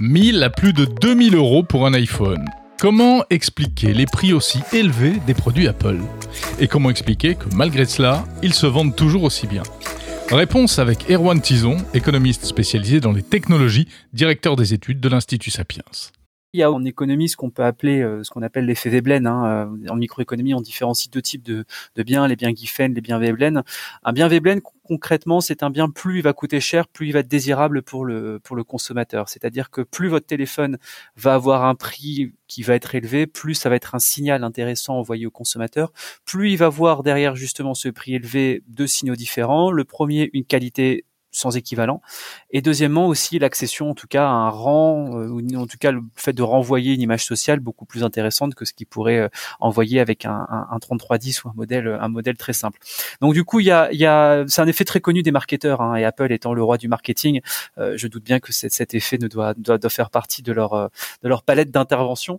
1000 à plus de 2000 euros pour un iPhone. Comment expliquer les prix aussi élevés des produits Apple? Et comment expliquer que malgré cela, ils se vendent toujours aussi bien? Réponse avec Erwan Tison, économiste spécialisé dans les technologies, directeur des études de l'Institut Sapiens. Il y a en économie ce qu'on peut appeler, euh, ce qu'on appelle l'effet Veblen. Hein. Euh, en microéconomie, on différencie deux types de, de biens, les biens Giffen, les biens Veblen. Un bien Veblen, concrètement, c'est un bien plus il va coûter cher, plus il va être désirable pour le pour le consommateur. C'est-à-dire que plus votre téléphone va avoir un prix qui va être élevé, plus ça va être un signal intéressant envoyé au consommateur. Plus il va voir derrière justement ce prix élevé deux signaux différents. Le premier, une qualité sans équivalent. Et deuxièmement aussi l'accession, en tout cas, à un rang, euh, ou en tout cas le fait de renvoyer une image sociale beaucoup plus intéressante que ce qu'il pourrait euh, envoyer avec un, un, un, 3310 ou un modèle, un modèle très simple. Donc du coup, il y a, y a c'est un effet très connu des marketeurs, hein, et Apple étant le roi du marketing, euh, je doute bien que cet effet ne doit, doit, doit faire partie de leur, de leur palette d'intervention.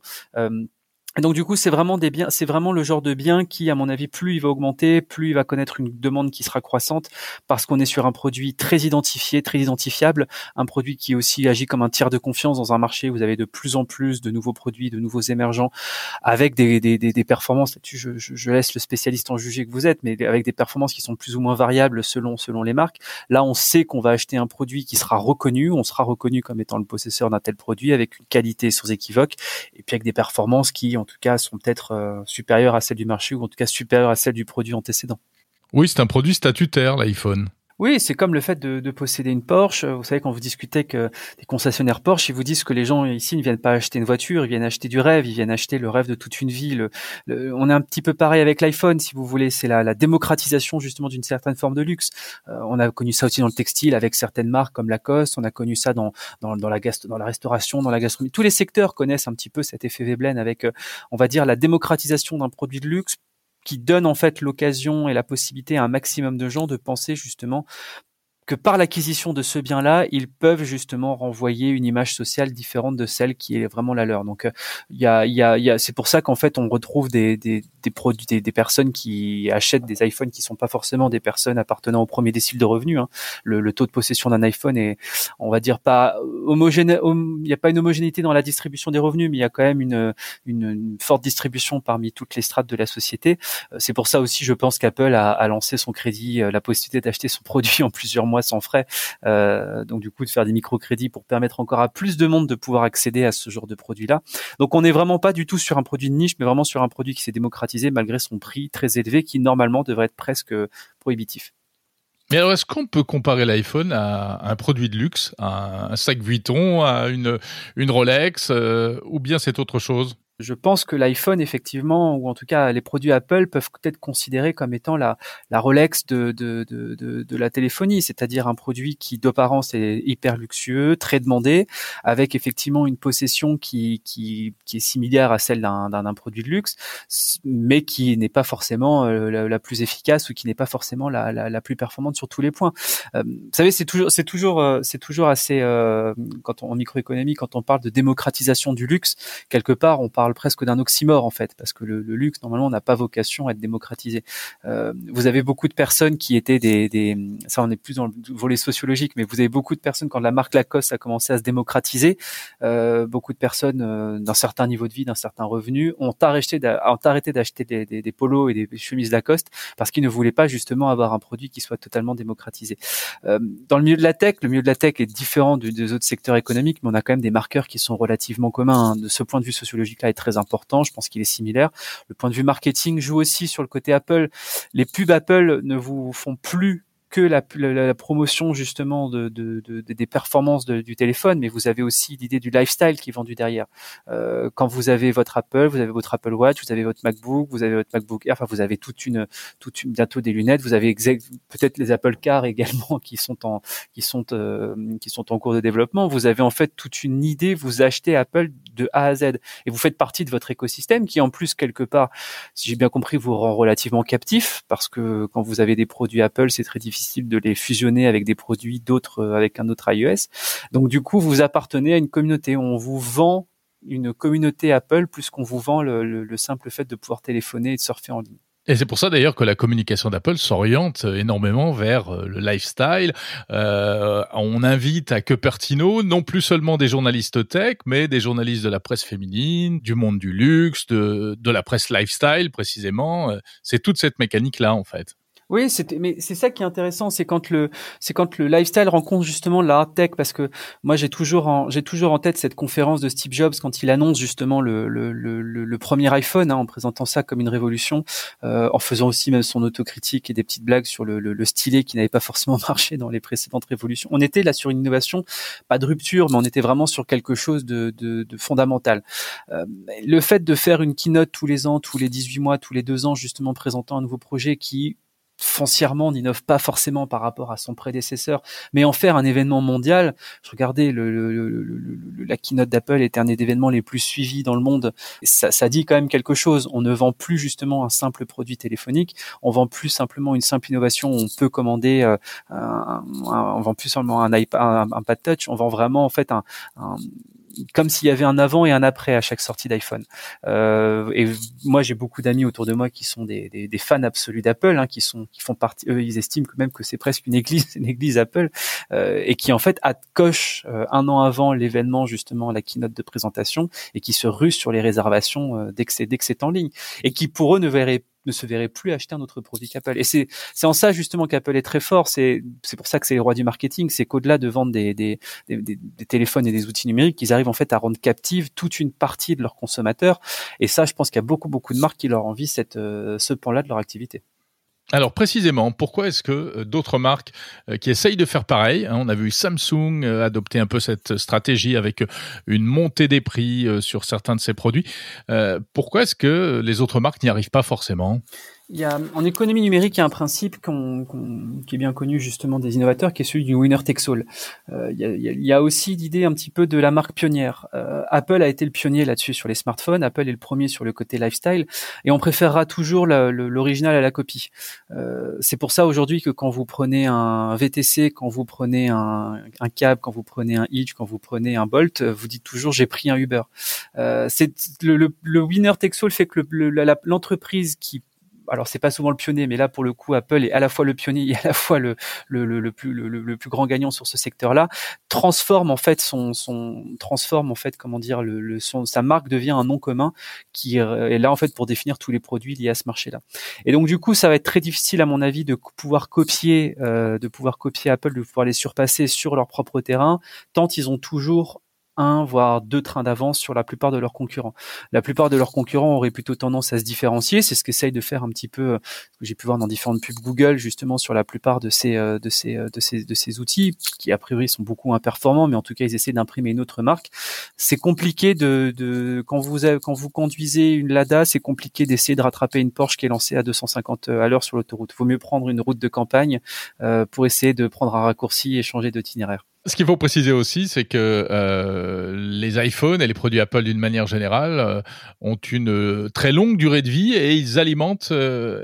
Donc du coup, c'est vraiment des biens, c'est vraiment le genre de bien qui, à mon avis, plus il va augmenter, plus il va connaître une demande qui sera croissante, parce qu'on est sur un produit très identifié, très identifiable, un produit qui aussi agit comme un tiers de confiance dans un marché. Où vous avez de plus en plus de nouveaux produits, de nouveaux émergents, avec des, des, des, performances. Là-dessus, je, je, laisse le spécialiste en juger que vous êtes, mais avec des performances qui sont plus ou moins variables selon selon les marques. Là, on sait qu'on va acheter un produit qui sera reconnu, on sera reconnu comme étant le possesseur d'un tel produit, avec une qualité sans équivoque, et puis avec des performances qui en tout cas, sont peut-être euh, supérieures à celles du marché ou en tout cas supérieures à celles du produit antécédent. Oui, c'est un produit statutaire, l'iPhone. Oui, c'est comme le fait de, de, posséder une Porsche. Vous savez, quand vous discutez avec des concessionnaires Porsche, ils vous disent que les gens ici ne viennent pas acheter une voiture, ils viennent acheter du rêve, ils viennent acheter le rêve de toute une vie. Le, on est un petit peu pareil avec l'iPhone, si vous voulez. C'est la, la, démocratisation justement d'une certaine forme de luxe. Euh, on a connu ça aussi dans le textile avec certaines marques comme Lacoste. On a connu ça dans, la, restauration, dans la gastronomie. Tous les secteurs connaissent un petit peu cet effet Veblen avec, euh, on va dire, la démocratisation d'un produit de luxe qui donne en fait l'occasion et la possibilité à un maximum de gens de penser justement que par l'acquisition de ce bien-là, ils peuvent justement renvoyer une image sociale différente de celle qui est vraiment la leur. Donc, il y a, y a, y a c'est pour ça qu'en fait, on retrouve des, des, des produits, des, personnes qui achètent des iPhones qui sont pas forcément des personnes appartenant au premier décile de revenus. Hein. Le, le, taux de possession d'un iPhone est, on va dire pas homogène. Il n'y a pas une homogénéité dans la distribution des revenus, mais il y a quand même une, une, une, forte distribution parmi toutes les strates de la société. C'est pour ça aussi, je pense qu'Apple a, a lancé son crédit, la possibilité d'acheter son produit en plusieurs mois sans frais. Euh, donc du coup de faire des microcrédits pour permettre encore à plus de monde de pouvoir accéder à ce genre de produit-là. Donc on n'est vraiment pas du tout sur un produit de niche, mais vraiment sur un produit qui s'est démocratisé malgré son prix très élevé, qui normalement devrait être presque prohibitif. Mais alors, est-ce qu'on peut comparer l'iPhone à un produit de luxe, à un sac Vuitton, à une, une Rolex, euh, ou bien c'est autre chose? Je pense que l'iPhone, effectivement, ou en tout cas les produits Apple, peuvent être considérés comme étant la, la Rolex de, de, de, de, de la téléphonie, c'est-à-dire un produit qui d'apparence est hyper luxueux, très demandé, avec effectivement une possession qui, qui, qui est similaire à celle d'un produit de luxe, mais qui n'est pas forcément euh, la, plus efficace ou qui n'est pas forcément la, la, la, plus performante sur tous les points. Euh, vous savez, c'est toujours, c'est toujours, euh, c'est toujours assez, euh, quand on, en microéconomie, quand on parle de démocratisation du luxe, quelque part, on parle parle presque d'un oxymore en fait, parce que le, luxe normalement n'a pas vocation à être démocratisé. Euh, vous avez beaucoup de personnes qui étaient des, ça on est plus dans le volet sociologique, mais vous avez beaucoup de personnes quand la marque Lacoste a commencé à se démocratiser, euh, beaucoup de personnes euh, d'un certain niveau de vie, d'un certain revenu, ont arrêté, ont arrêté d'acheter des, polos et des chemises Lacoste parce qu'ils ne voulaient pas justement avoir un produit qui soit totalement démocratisé. Dans le milieu de la tech, le milieu de la tech est différent des autres secteurs économiques, mais on a quand même des marqueurs qui sont relativement communs. Hein. De ce point de vue sociologique-là, très important. Je pense qu'il est similaire. Le point de vue marketing joue aussi sur le côté Apple. Les pubs Apple ne vous font plus que la, promotion justement de, des performances du téléphone, mais vous avez aussi l'idée du lifestyle qui est vendu derrière. Euh, quand vous avez votre Apple, vous avez votre Apple Watch, vous avez votre MacBook, vous avez votre MacBook Air, enfin vous avez toute une, toute une bientôt des lunettes, vous avez peut-être les Apple Car également qui sont en, qui sont, euh, qui sont en cours de développement. Vous avez en fait toute une idée. Vous achetez Apple de A à Z et vous faites partie de votre écosystème qui en plus quelque part, si j'ai bien compris, vous rend relativement captif parce que quand vous avez des produits Apple, c'est très difficile de les fusionner avec des produits d'autres, euh, avec un autre iOS. Donc du coup, vous appartenez à une communauté. On vous vend une communauté Apple plus qu'on vous vend le, le, simple fait de pouvoir téléphoner et de surfer en ligne. Et c'est pour ça d'ailleurs que la communication d'Apple s'oriente énormément vers euh, le lifestyle. Euh, on invite à Cupertino non plus seulement des journalistes tech, mais des journalistes de la presse féminine, du monde du luxe, de, de la presse lifestyle précisément. Euh, c'est toute cette mécanique-là en fait. Oui, mais c'est ça qui est intéressant, c'est quand le, c'est quand le lifestyle rencontre justement la tech, parce que moi j'ai toujours en, j'ai toujours en tête cette conférence de Steve Jobs quand il annonce justement le, le, le, le premier iPhone, hein, en présentant ça comme une révolution, euh, en faisant aussi même son autocritique et des petites blagues sur le, le, stylet qui n'avait pas forcément marché dans les précédentes révolutions. On était là sur une innovation, pas de rupture, mais on était vraiment sur quelque chose de, de, de fondamental. Euh, le fait de faire une keynote tous les ans, tous les 18 mois, tous les deux ans, justement présentant un nouveau projet qui foncièrement n'innove pas forcément par rapport à son prédécesseur, mais en faire un événement mondial. Je regardais le, la keynote d'Apple était un des événements les plus suivis dans le monde. Ça, ça, dit quand même quelque chose. On ne vend plus justement un simple produit téléphonique, on vend plus simplement une simple innovation. On peut commander, euh, un, on vend plus seulement un iPad, un, un, pad touch. On vend vraiment en fait un, un comme s'il y avait un avant et un après à chaque sortie d'iPhone. Euh, et moi, j'ai beaucoup d'amis autour de moi qui sont des, des, des fans absolus d'Apple, hein, qui sont qui font partie. Eux, ils estiment même que c'est presque une église, une église Apple, euh, et qui en fait coche euh, un an avant l'événement justement la keynote de présentation et qui se ruent sur les réservations euh, dès que c'est dès que c'est en ligne et qui pour eux ne verraient ne se verrait plus acheter un autre produit qu'Apple. Et c'est en ça justement qu'Apple est très fort. C'est c'est pour ça que c'est les rois du marketing. C'est qu'au-delà de vendre des des, des, des, téléphones et des outils numériques, ils arrivent en fait à rendre captive toute une partie de leurs consommateurs. Et ça, je pense qu'il y a beaucoup beaucoup de marques qui leur envient cette euh, ce pan-là de leur activité. Alors précisément, pourquoi est-ce que euh, d'autres marques euh, qui essayent de faire pareil, hein, on a vu Samsung euh, adopter un peu cette stratégie avec une montée des prix sur certains de ses produits, pourquoi est-ce que les autres marques n'y arrivent pas forcément? Il y a, en économie numérique, il y a un principe qui est bien connu justement des innovateurs, qui est celui du winner takes all. Euh, il, y a, il, y a, aussi l'idée un petit peu de la marque pionnière. Euh, Apple a été le pionnier là-dessus sur les smartphones. Apple est le premier sur le côté lifestyle, et on préférera toujours l'original à la copie. Euh, c'est pour ça aujourd'hui que quand vous prenez un VTC, quand vous prenez un, un cab, quand vous prenez un Hitch, quand vous prenez un Bolt, vous dites toujours j'ai pris un Uber. Euh, c'est le, le, le, winner takes all fait que l'entreprise qui alors c'est pas souvent le pionnier, mais là pour le coup Apple est à la fois le pionnier et à la fois le le, le, plus le, plus grand gagnant sur ce secteur-là, transforme en fait son son transforme en fait comment dire le, son sa marque devient un nom commun qui est là en fait pour définir tous les produits liés à ce marché-là. Et donc du coup ça va être très difficile à mon avis de pouvoir copier euh, de pouvoir copier Apple, de pouvoir les surpasser sur leur propre terrain, tant ils ont toujours un voire deux trains d'avance sur la plupart de leurs concurrents. La plupart de leurs concurrents auraient plutôt tendance à se différencier, c'est ce qu'essaye de faire un petit peu ce que j'ai pu voir dans différentes pubs Google justement sur la plupart de ces euh, de ces euh, de ces de ces outils qui a priori sont beaucoup imperformants mais en tout cas ils essaient d'imprimer une autre marque. C'est compliqué de, de quand vous quand vous conduisez une Lada, c'est compliqué d'essayer de rattraper une Porsche qui est lancée à 250 à l'heure sur l'autoroute. Vaut mieux prendre une route de campagne euh, pour essayer de prendre un raccourci et changer d'itinéraire. Ce qu'il faut préciser aussi, c'est que euh, les iPhones et les produits Apple d'une manière générale euh, ont une euh, très longue durée de vie et ils alimentent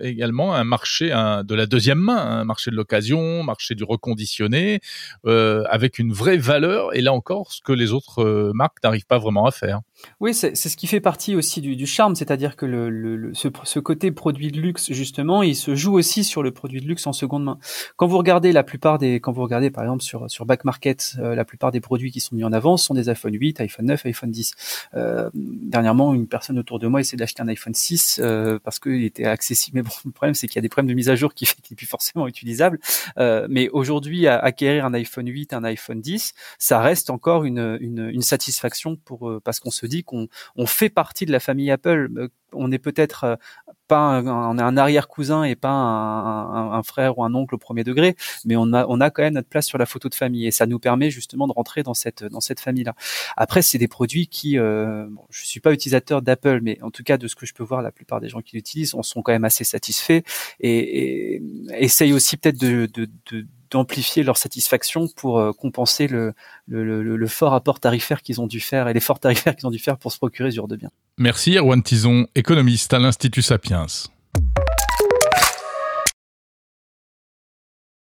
également un marché de la deuxième main, un marché de l'occasion, marché du reconditionné, avec une vraie valeur. Et là encore, ce que les autres marques n'arrivent pas vraiment à faire. Oui, c'est ce qui fait partie aussi du, du charme, c'est-à-dire que le, le, ce, ce, côté produit de luxe, justement, il se joue aussi sur le produit de luxe en seconde main. Quand vous regardez la plupart des, quand vous regardez par exemple sur sur Back Market, euh, la plupart des produits qui sont mis en avant sont des iPhone 8, iPhone 9, iPhone 10. Euh, dernièrement, une personne autour de moi essaie d'acheter un iPhone 6 euh, parce qu'il était accessible. Mais bon, le problème c'est qu'il y a des problèmes de mise à jour qui fait qu'il n'est plus forcément utilisable. Euh, mais aujourd'hui, acquérir un iPhone 8, un iPhone 10, ça reste encore une, une, une satisfaction pour euh, parce qu'on se dit qu'on on fait partie de la famille Apple. Euh, on est peut-être euh, pas un, un arrière cousin et pas un, frère ou un oncle au premier degré, mais on a quand même notre place sur la photo de famille et ça nous permet justement de rentrer dans cette dans cette famille là. Après c'est des produits qui, euh, bon, je suis pas utilisateur d'Apple, mais en tout cas de ce que je peux voir, la plupart des gens qui l'utilisent, on sont quand même assez satisfaits et, et essayent aussi peut-être de, de d'amplifier leur satisfaction pour euh, compenser le, fort apport tarifaire qu'ils ont dû faire et l'effort tarifaire qu'ils ont dû faire pour se procurer ce genre de biens. Merci Erwan Tison, économiste à l'Institut Sapiens.